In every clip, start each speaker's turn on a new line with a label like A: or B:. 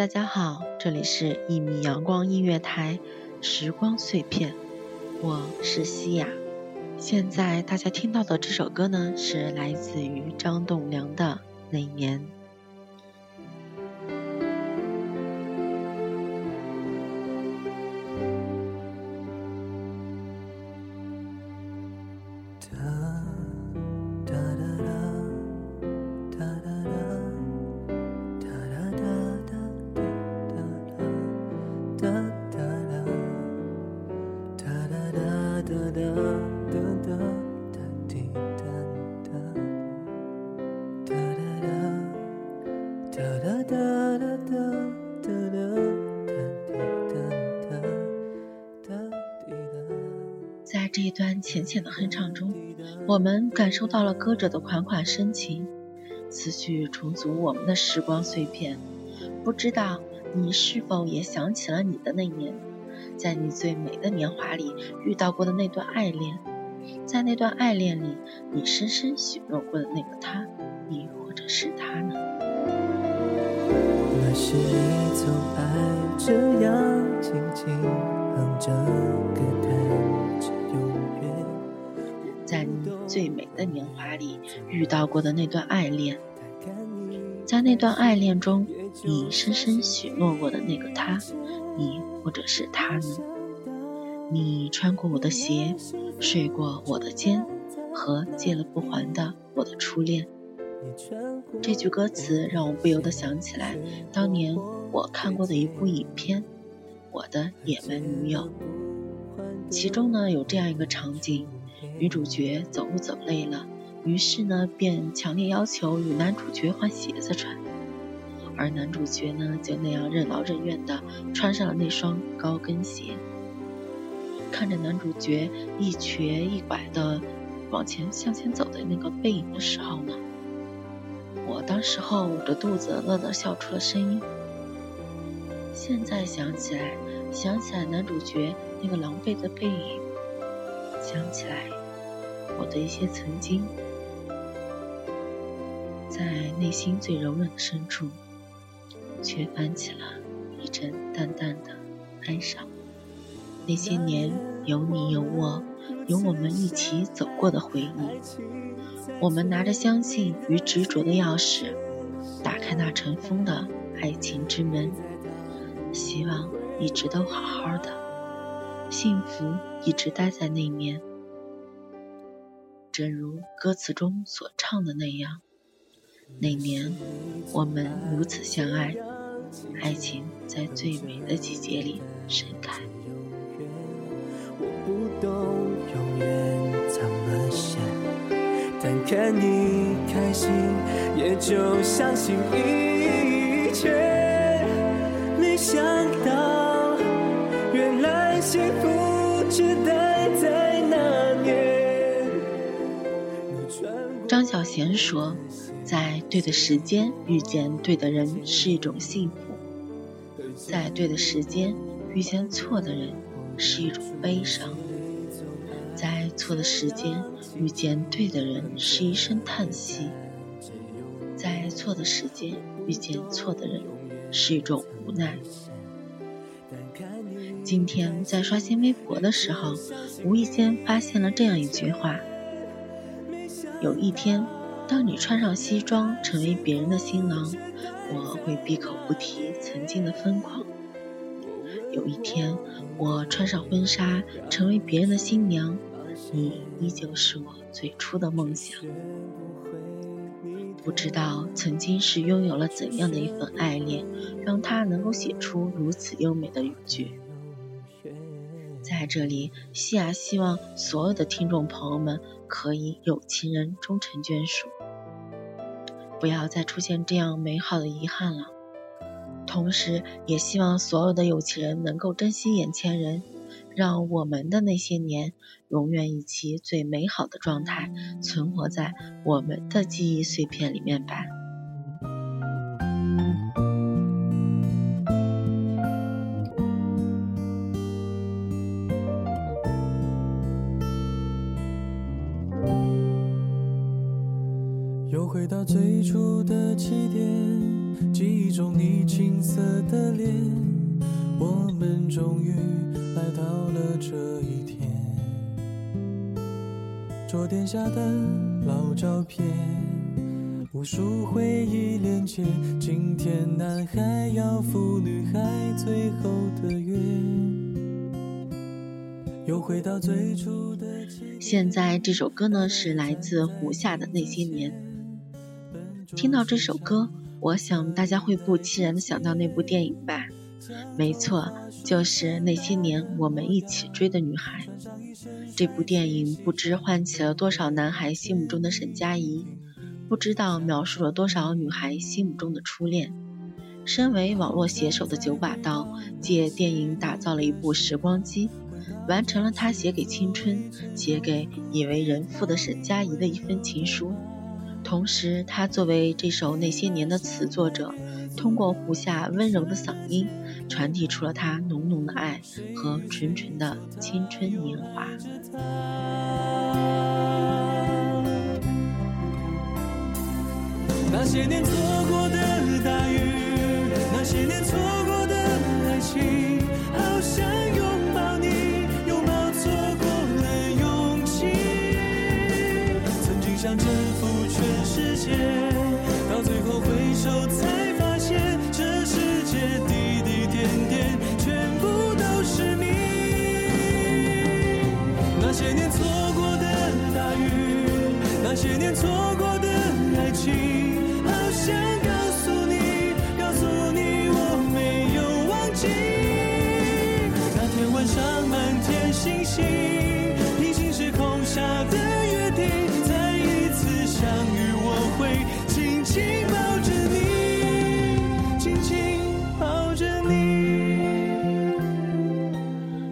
A: 大家好，这里是《一米阳光音乐台》时光碎片，我是西雅。现在大家听到的这首歌呢，是来自于张栋梁的《那年》。
B: 哒哒哒哒哒哒哒哒哒哒哒哒哒哒哒
A: 在这一段浅浅的哼唱中，我们感受到了歌者的款款深情，思绪重组我们的时光碎片。不知道你是否也想起了你的那年，在你最美的年华里遇到过的那段爱恋，在那段爱恋里，你深深许诺过的那个他，你或者是他呢？
B: 那是你总爱这样静静哼着歌，弹着永远。
A: 在你最美的年华里遇到过的那段爱恋，在那段爱恋中，你深深许诺过的那个他，你或者是他呢？你穿过我的鞋，睡过我的肩，和借了不还的我的初恋。这句歌词让我不由得想起来当年我看过的一部影片《我的野蛮女友》，其中呢有这样一个场景：女主角走路走累了，于是呢便强烈要求与男主角换鞋子穿，而男主角呢就那样任劳任怨地穿上了那双高跟鞋。看着男主角一瘸一拐地往前向前走的那个背影的时候呢。我当时候捂着肚子乐得笑出了声音。现在想起来，想起来男主角那个狼狈的背影，想起来我的一些曾经，在内心最柔软的深处，却泛起了一阵淡淡的哀伤。那些年，有你有我，有我们一起走过的回忆。我们拿着相信与执着的钥匙，打开那尘封的爱情之门。希望一直都好好的，幸福一直待在那面。正如歌词中所唱的那样，那年我们如此相爱，爱情在最美的季节里盛开。
B: 我不懂永远怎么想，但看你开心，也就相信一切。没想到，原来幸福只待在那年。
A: 张小娴说：“在对的时间遇见对的人是一种幸福，在对的时间遇见错的人是一种悲伤，在错的时间遇见对的人是一声叹息，在错的时间遇见错的人。”是一种无奈。今天在刷新微博的时候，无意间发现了这样一句话：有一天，当你穿上西装成为别人的新郎，我会闭口不提曾经的疯狂；有一天，我穿上婚纱成为别人的新娘，你依旧是我最初的梦想。不知道曾经是拥有了怎样的一份爱恋，让他能够写出如此优美的语句。在这里，西亚希望所有的听众朋友们可以有情人终成眷属。不要再出现这样美好的遗憾了。同时，也希望所有的有情人能够珍惜眼前人，让我们的那些年永远以其最美好的状态存活在我们的记忆碎片里面吧。
B: 回到最初的起点，记忆中你青涩的脸，我们终于来到了这一天。桌垫下的老照片，无数回忆连接，今天男孩要赴女孩最后的约。又回到最初的起点。
A: 现在这首歌呢是来自胡夏的那些年。听到这首歌，我想大家会不期然的想到那部电影吧？没错，就是那些年我们一起追的女孩。这部电影不知唤起了多少男孩心目中的沈佳宜，不知道描述了多少女孩心目中的初恋。身为网络写手的九把刀，借电影打造了一部时光机，完成了他写给青春、写给已为人父的沈佳宜的一份情书。同时，他作为这首《那些年》的词作者，通过胡夏温柔的嗓音，传递出了他浓浓的爱和纯纯的青春年华。
B: 那些年错过的大雨，那些年错过的爱情，好想拥抱你，拥抱错过的勇气。曾经想征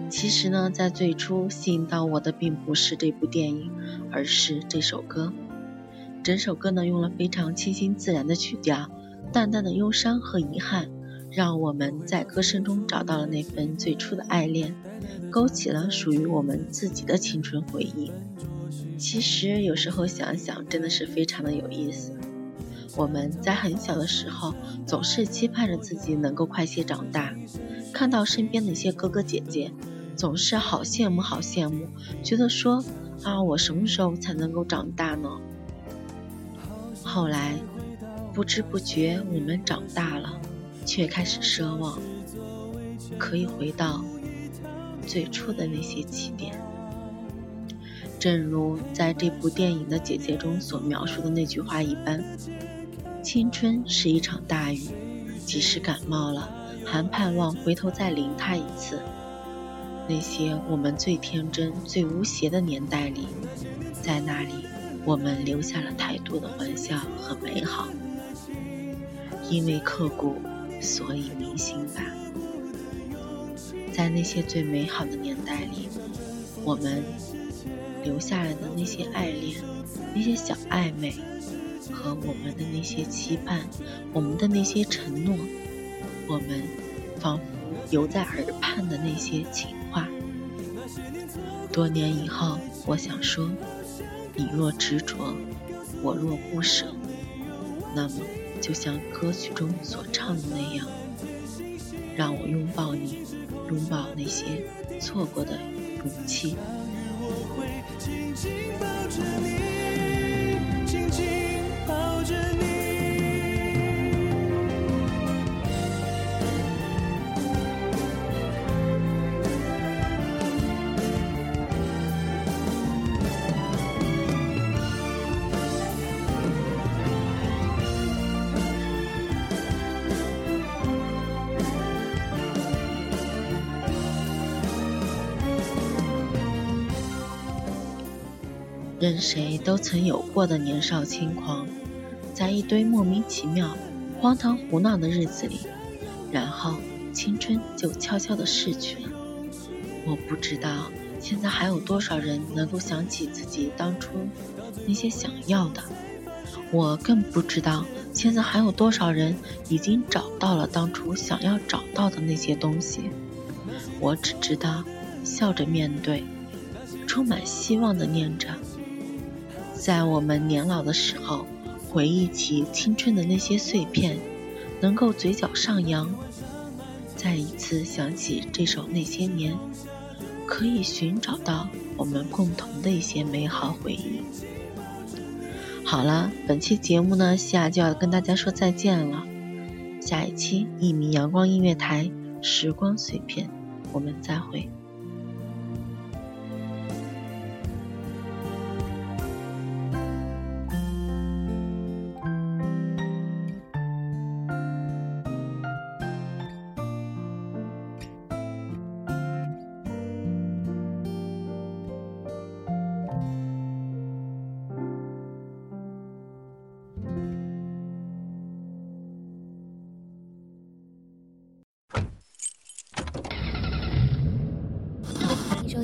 A: 其实呢，在最初吸引到我的并不是这部电影，而是这首歌。整首歌呢，用了非常清新自然的曲调，淡淡的忧伤和遗憾，让我们在歌声中找到了那份最初的爱恋，勾起了属于我们自己的青春回忆。其实有时候想想，真的是非常的有意思。我们在很小的时候，总是期盼着自己能够快些长大，看到身边的一些哥哥姐姐，总是好羡慕，好羡慕，觉得说啊，我什么时候才能够长大呢？后来，不知不觉我们长大了，却开始奢望，可以回到最初的那些起点。正如在这部电影的简介中所描述的那句话一般：“青春是一场大雨，即使感冒了，还盼望回头再淋它一次。”那些我们最天真、最无邪的年代里，在那里。我们留下了太多的欢笑和美好，因为刻骨，所以铭心吧。在那些最美好的年代里，我们留下来的那些爱恋，那些小暧昧，和我们的那些期盼，我们的那些承诺，我们仿佛犹在耳畔的那些情话。多年以后，我想说。你若执着，我若不舍，那么就像歌曲中所唱的那样，让我拥抱你，拥抱那些错过的勇气。任谁都曾有过的年少轻狂，在一堆莫名其妙、荒唐胡闹的日子里，然后青春就悄悄地逝去了。我不知道现在还有多少人能够想起自己当初那些想要的，我更不知道现在还有多少人已经找到了当初想要找到的那些东西。我只知道笑着面对，充满希望的念着。在我们年老的时候，回忆起青春的那些碎片，能够嘴角上扬，再一次想起这首《那些年》，可以寻找到我们共同的一些美好回忆。好了，本期节目呢，西亚就要跟大家说再见了。下一期一米阳光音乐台，时光碎片，我们再会。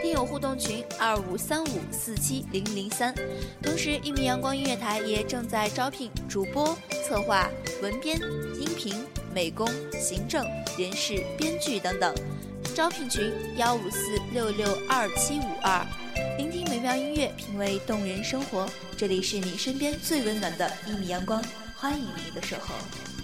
C: 听友互动群二五三五四七零零三，同时一米阳光音乐台也正在招聘主播、策划、文编、音频、美工、行政、人事、编剧等等，招聘群幺五四六六二七五二，聆听美妙音乐，品味动人生活，这里是你身边最温暖的一米阳光，欢迎你的守候。